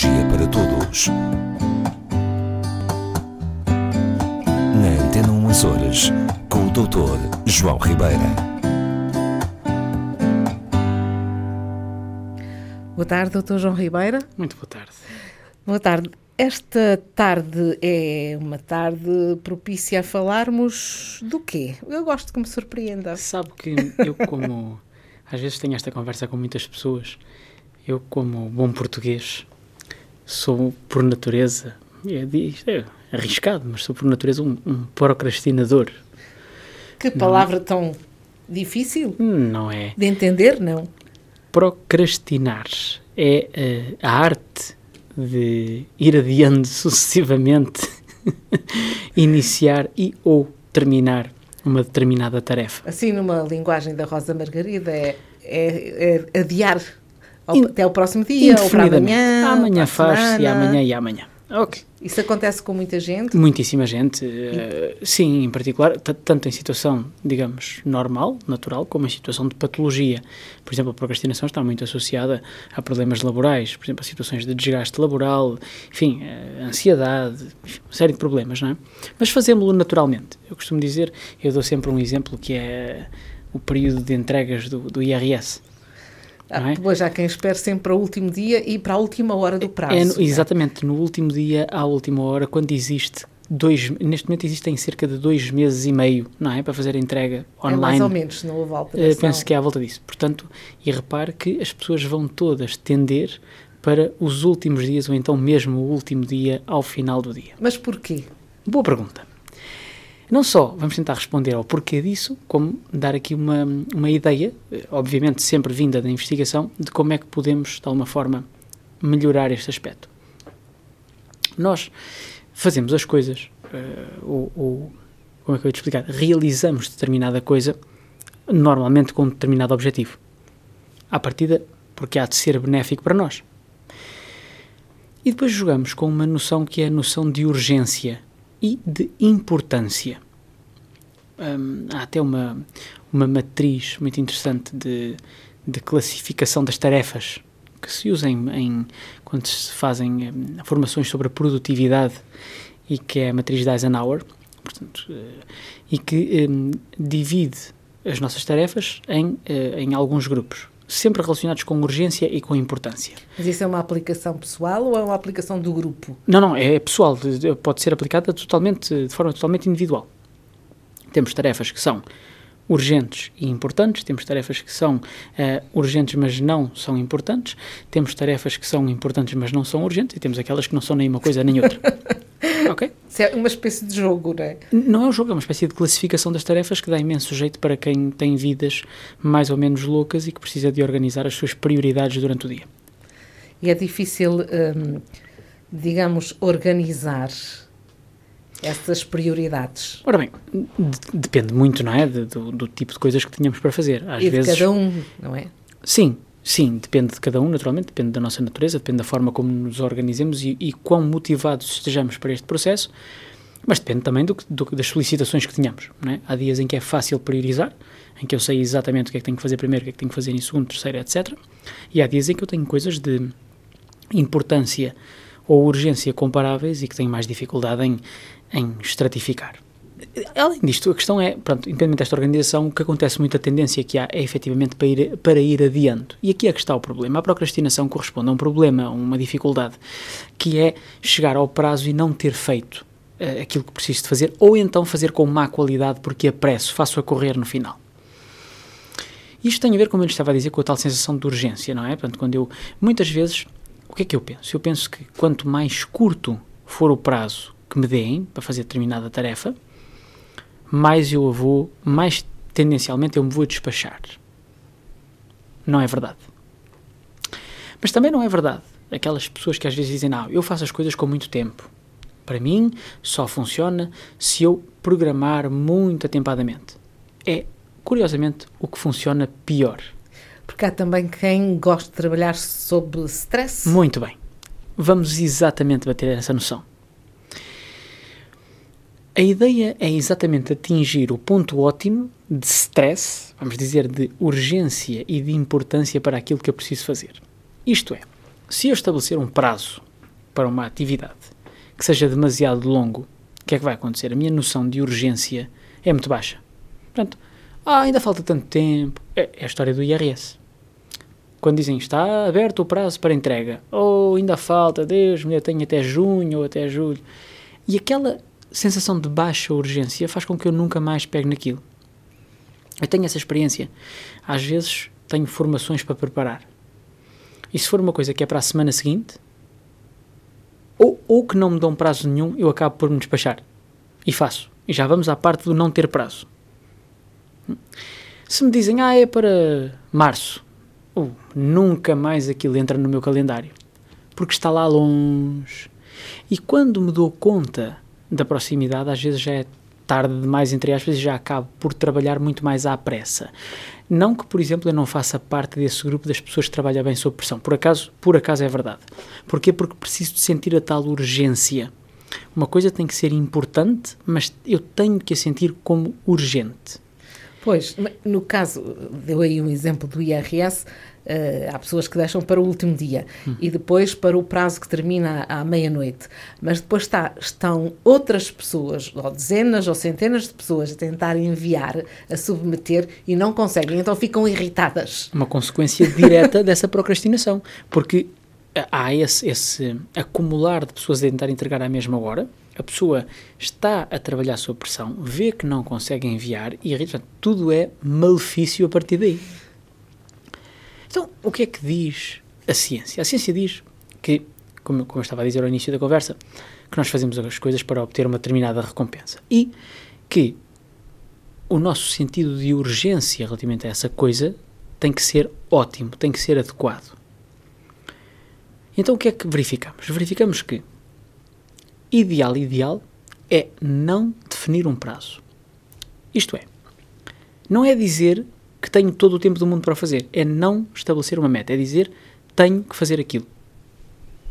Patologia para Todos. Na Antena 1 Açores, com o Dr. João Ribeira. Boa tarde, doutor João Ribeira. Muito boa tarde. Boa tarde. Esta tarde é uma tarde propícia a falarmos do quê? Eu gosto que me surpreenda. Sabe que eu, como às vezes tenho esta conversa com muitas pessoas, eu, como bom português, sou por natureza, é, é arriscado, mas sou por natureza um, um procrastinador. Que palavra não. tão difícil? Não é. De entender, não. Procrastinar é uh, a arte de ir adiando sucessivamente, iniciar e ou terminar uma determinada tarefa. Assim, numa linguagem da Rosa Margarida, é, é, é adiar ao, até o próximo dia, ou para amanhã. Amanhã faz-se, e amanhã e amanhã. Ok. Isso acontece com muita gente? Muitíssima gente. Uh, sim, em particular, tanto em situação, digamos, normal, natural, como em situação de patologia. Por exemplo, a procrastinação está muito associada a problemas laborais, por exemplo, a situações de desgaste laboral, enfim, uh, ansiedade, enfim, uma série de problemas, não é? Mas fazemos-lo naturalmente. Eu costumo dizer, eu dou sempre um exemplo que é o período de entregas do, do IRS. Ah, é? Depois há quem espere sempre para o último dia e para a última hora do prazo. É, no, exatamente, no último dia, à última hora, quando existe dois, neste momento existem cerca de dois meses e meio, não é? Para fazer a entrega online. É mais ou menos, não houve alteração. Uh, penso que é à volta disso. Portanto, e repare que as pessoas vão todas tender para os últimos dias, ou então mesmo o último dia ao final do dia. Mas porquê? Boa pergunta. Não só vamos tentar responder ao porquê disso, como dar aqui uma, uma ideia, obviamente sempre vinda da investigação, de como é que podemos, de alguma forma, melhorar este aspecto. Nós fazemos as coisas, uh, ou, ou, como é que eu ia te explicar? Realizamos determinada coisa, normalmente com um determinado objetivo. À partida, porque há de ser benéfico para nós. E depois jogamos com uma noção que é a noção de urgência e de importância. Um, há até uma, uma matriz muito interessante de, de classificação das tarefas que se usa em, em quando se fazem um, formações sobre a produtividade e que é a matriz de Eisenhower, portanto, uh, e que um, divide as nossas tarefas em, uh, em alguns grupos sempre relacionados com urgência e com importância. Mas isso é uma aplicação pessoal ou é uma aplicação do grupo? Não, não, é pessoal, pode ser aplicada totalmente, de forma totalmente individual. Temos tarefas que são urgentes e importantes, temos tarefas que são uh, urgentes mas não são importantes, temos tarefas que são importantes mas não são urgentes e temos aquelas que não são nem uma coisa nem outra. ok? Isso é uma espécie de jogo, não é? Não é um jogo, é uma espécie de classificação das tarefas que dá imenso jeito para quem tem vidas mais ou menos loucas e que precisa de organizar as suas prioridades durante o dia. E é difícil, hum, digamos, organizar essas prioridades? Ora bem, depende muito, não é? De, do, do, tipo de coisas que tínhamos para fazer. Às e vezes, de cada um, não é? Sim, sim, depende de cada um, naturalmente, depende da nossa natureza, depende da forma como nos organizemos e, e quão motivados estejamos para este processo, mas depende também do, do, das solicitações que tenhamos, não é? Há dias em que é fácil priorizar, em que eu sei exatamente o que é que tenho que fazer primeiro, o que é que tenho que fazer em segundo, terceiro, etc. E há dias em que eu tenho coisas de importância ou urgência comparáveis e que tenho mais dificuldade em, em estratificar. Além disto, a questão é, pronto, independente desta organização, o que acontece muito a tendência que há é efetivamente para ir, para ir adiando. E aqui é que está o problema. A procrastinação corresponde a um problema, a uma dificuldade, que é chegar ao prazo e não ter feito uh, aquilo que preciso de fazer, ou então fazer com má qualidade porque apresso, faço a correr no final. Isto tem a ver, como eu estava a dizer, com a tal sensação de urgência, não é? Portanto, quando eu, muitas vezes, o que é que eu penso? Eu penso que quanto mais curto for o prazo que me deem para fazer determinada tarefa, mais eu vou, mais tendencialmente eu me vou despachar. Não é verdade. Mas também não é verdade. Aquelas pessoas que às vezes dizem, não, eu faço as coisas com muito tempo. Para mim, só funciona se eu programar muito atempadamente. É, curiosamente, o que funciona pior. Porque há também quem gosta de trabalhar sob stress. Muito bem. Vamos exatamente bater essa noção. A ideia é exatamente atingir o ponto ótimo de stress, vamos dizer, de urgência e de importância para aquilo que eu preciso fazer. Isto é, se eu estabelecer um prazo para uma atividade que seja demasiado longo, o que é que vai acontecer? A minha noção de urgência é muito baixa. Portanto, ah, ainda falta tanto tempo. É, é a história do IRS. Quando dizem está aberto o prazo para entrega, ou ainda falta, Deus, eu tenho até junho ou até julho. E aquela sensação de baixa urgência faz com que eu nunca mais pegue naquilo. Eu tenho essa experiência. Às vezes tenho formações para preparar. E se for uma coisa que é para a semana seguinte, ou, ou que não me dão prazo nenhum, eu acabo por me despachar. E faço. E já vamos à parte do não ter prazo. Se me dizem, ah, é para março, nunca mais aquilo entra no meu calendário. Porque está lá longe. E quando me dou conta da proximidade, às vezes já é tarde demais, entre aspas, e já acabo por trabalhar muito mais à pressa. Não que, por exemplo, eu não faça parte desse grupo das pessoas que trabalham bem sob pressão. Por acaso, por acaso é verdade. Porquê? Porque preciso de sentir a tal urgência. Uma coisa tem que ser importante, mas eu tenho que a sentir como urgente. Pois, no caso, deu aí um exemplo do IRS, uh, há pessoas que deixam para o último dia hum. e depois para o prazo que termina à, à meia-noite. Mas depois está, estão outras pessoas, ou dezenas ou centenas de pessoas, a tentar enviar, a submeter e não conseguem, então ficam irritadas. Uma consequência direta dessa procrastinação, porque há esse, esse acumular de pessoas a tentar entregar à mesma hora a pessoa está a trabalhar sob pressão, vê que não consegue enviar e portanto, tudo é malefício a partir daí. Então, o que é que diz a ciência? A ciência diz que, como, como eu estava a dizer ao início da conversa, que nós fazemos as coisas para obter uma determinada recompensa e que o nosso sentido de urgência relativamente a essa coisa tem que ser ótimo, tem que ser adequado. Então o que é que verificamos? Verificamos que ideal, ideal é não definir um prazo. Isto é, não é dizer que tenho todo o tempo do mundo para fazer, é não estabelecer uma meta, é dizer tenho que fazer aquilo.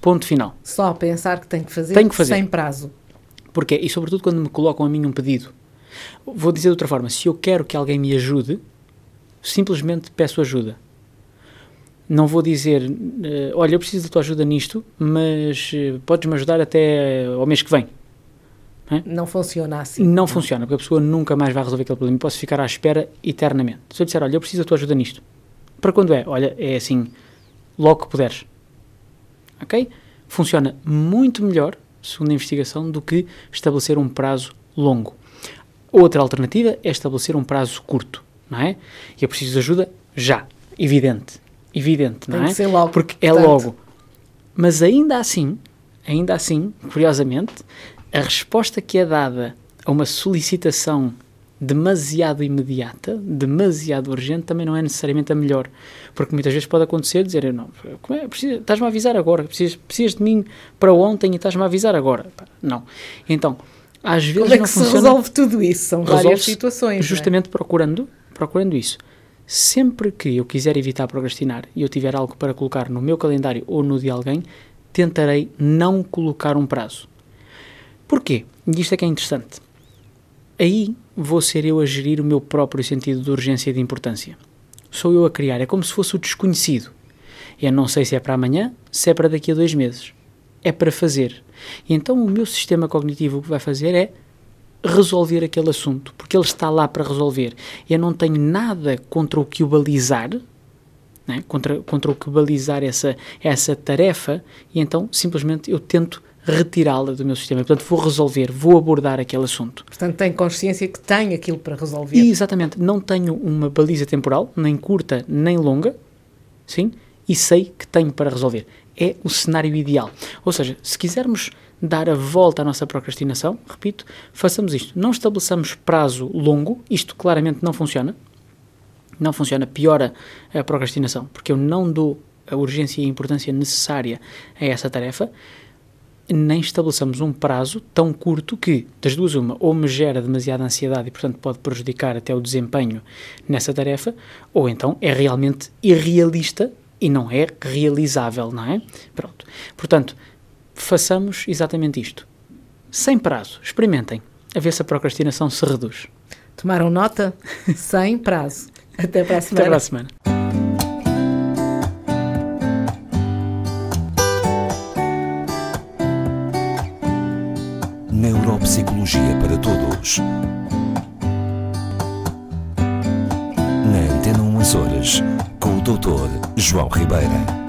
Ponto final. Só pensar que tenho que fazer, tenho que fazer. sem prazo. Porque, e sobretudo quando me colocam a mim um pedido. Vou dizer de outra forma, se eu quero que alguém me ajude, simplesmente peço ajuda. Não vou dizer, uh, olha, eu preciso da tua ajuda nisto, mas uh, podes-me ajudar até ao mês que vem. É? Não funciona assim. Não, não, funciona, porque a pessoa nunca mais vai resolver aquele problema. Posso ficar à espera eternamente. Se eu disser, olha, eu preciso da tua ajuda nisto. Para quando é? Olha, é assim, logo que puderes. Ok? Funciona muito melhor, segundo a investigação, do que estabelecer um prazo longo. Outra alternativa é estabelecer um prazo curto, não é? E eu preciso de ajuda já, evidente evidente, não Tem é? Que ser logo. Porque é logo. Mas ainda assim, ainda assim, curiosamente, a resposta que é dada a uma solicitação demasiado imediata, demasiado urgente, também não é necessariamente a melhor. Porque muitas vezes pode acontecer dizer, não, como é, estás-me a avisar agora, precisas, precisas de mim para ontem e estás-me a avisar agora. Não. Então, às vezes Como é que não se funciona, resolve tudo isso? São várias situações. É? Justamente é? procurando, procurando isso. Sempre que eu quiser evitar procrastinar e eu tiver algo para colocar no meu calendário ou no de alguém, tentarei não colocar um prazo. Porquê? E isto é que é interessante. Aí vou ser eu a gerir o meu próprio sentido de urgência e de importância. Sou eu a criar, é como se fosse o desconhecido. Eu não sei se é para amanhã, se é para daqui a dois meses. É para fazer. E então o meu sistema cognitivo o que vai fazer é resolver aquele assunto, porque ele está lá para resolver. Eu não tenho nada contra o que o balizar, né? contra, contra o que balizar essa, essa tarefa, e então simplesmente eu tento retirá-la do meu sistema. Portanto, vou resolver, vou abordar aquele assunto. Portanto, tem consciência que tem aquilo para resolver. E, exatamente. Não tenho uma baliza temporal, nem curta, nem longa, sim, e sei que tenho para resolver. É o cenário ideal. Ou seja, se quisermos dar a volta à nossa procrastinação, repito, façamos isto. Não estabeleçamos prazo longo, isto claramente não funciona. Não funciona, piora a procrastinação, porque eu não dou a urgência e a importância necessária a essa tarefa, nem estabeleçamos um prazo tão curto que, das duas, uma, ou me gera demasiada ansiedade e, portanto, pode prejudicar até o desempenho nessa tarefa, ou então é realmente irrealista e não é realizável, não é? Pronto. Portanto, façamos exatamente isto. Sem prazo, experimentem, a ver se a procrastinação se reduz. Tomaram nota? Sem prazo. Até para a semana. Até para a semana. Neuropsicologia para todos. Na Antena umas horas. Dr. João Ribeira.